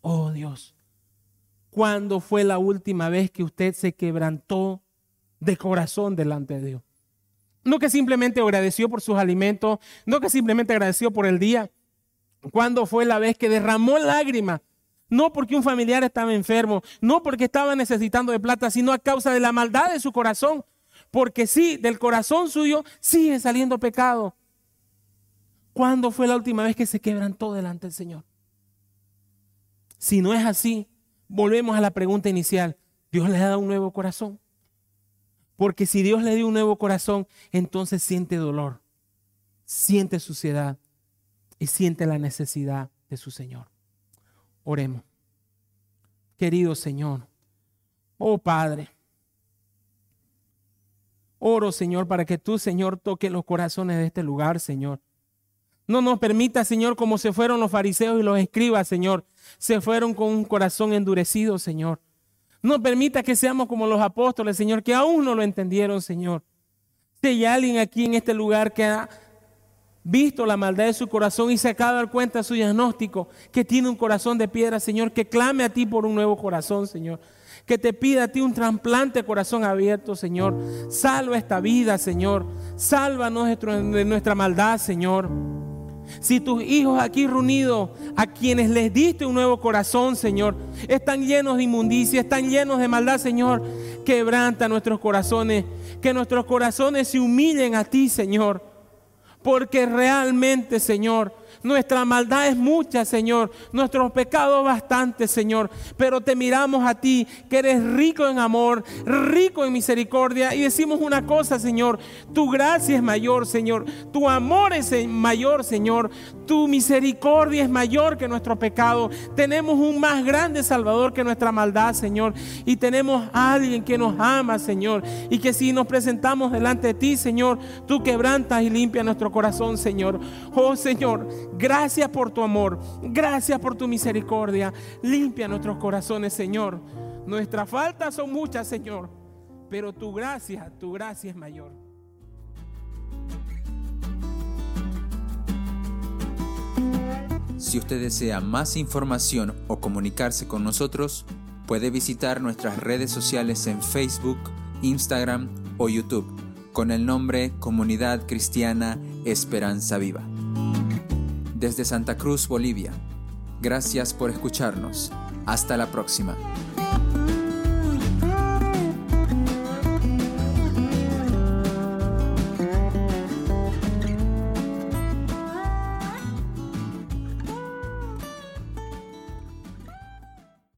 Oh Dios, ¿cuándo fue la última vez que usted se quebrantó de corazón delante de Dios? No que simplemente agradeció por sus alimentos, no que simplemente agradeció por el día. ¿Cuándo fue la vez que derramó lágrimas? No porque un familiar estaba enfermo, no porque estaba necesitando de plata, sino a causa de la maldad de su corazón. Porque sí, del corazón suyo sigue saliendo pecado. ¿Cuándo fue la última vez que se quebrantó delante del Señor? Si no es así, volvemos a la pregunta inicial. ¿Dios le ha dado un nuevo corazón? Porque si Dios le dio un nuevo corazón, entonces siente dolor, siente suciedad y siente la necesidad de su Señor. Oremos. Querido Señor, oh Padre, oro Señor para que tú, Señor, toques los corazones de este lugar, Señor. No nos permita, Señor, como se fueron los fariseos y los escribas, Señor. Se fueron con un corazón endurecido, Señor. No permita que seamos como los apóstoles, Señor, que aún no lo entendieron, Señor. Si hay alguien aquí en este lugar que ha visto la maldad de su corazón y se acaba de dar cuenta de su diagnóstico, que tiene un corazón de piedra, Señor, que clame a ti por un nuevo corazón, Señor. Que te pida a ti un trasplante de corazón abierto, Señor. Salva esta vida, Señor. Sálvanos de nuestra maldad, Señor. Si tus hijos aquí reunidos, a quienes les diste un nuevo corazón, Señor, están llenos de inmundicia, están llenos de maldad, Señor, quebranta nuestros corazones, que nuestros corazones se humillen a ti, Señor. Porque realmente, Señor, nuestra maldad es mucha, Señor. Nuestros pecados bastante, Señor. Pero te miramos a ti, que eres rico en amor, rico en misericordia. Y decimos una cosa, Señor. Tu gracia es mayor, Señor. Tu amor es mayor, Señor. Tu misericordia es mayor que nuestro pecado. Tenemos un más grande Salvador que nuestra maldad, Señor. Y tenemos a alguien que nos ama, Señor. Y que si nos presentamos delante de ti, Señor, tú quebrantas y limpias nuestro corazón, Señor. Oh, Señor. Gracias por tu amor. Gracias por tu misericordia. Limpia nuestros corazones, Señor. Nuestras faltas son muchas, Señor. Pero tu gracia, tu gracia es mayor. Si usted desea más información o comunicarse con nosotros, puede visitar nuestras redes sociales en Facebook, Instagram o YouTube con el nombre Comunidad Cristiana Esperanza Viva desde Santa Cruz, Bolivia. Gracias por escucharnos. Hasta la próxima.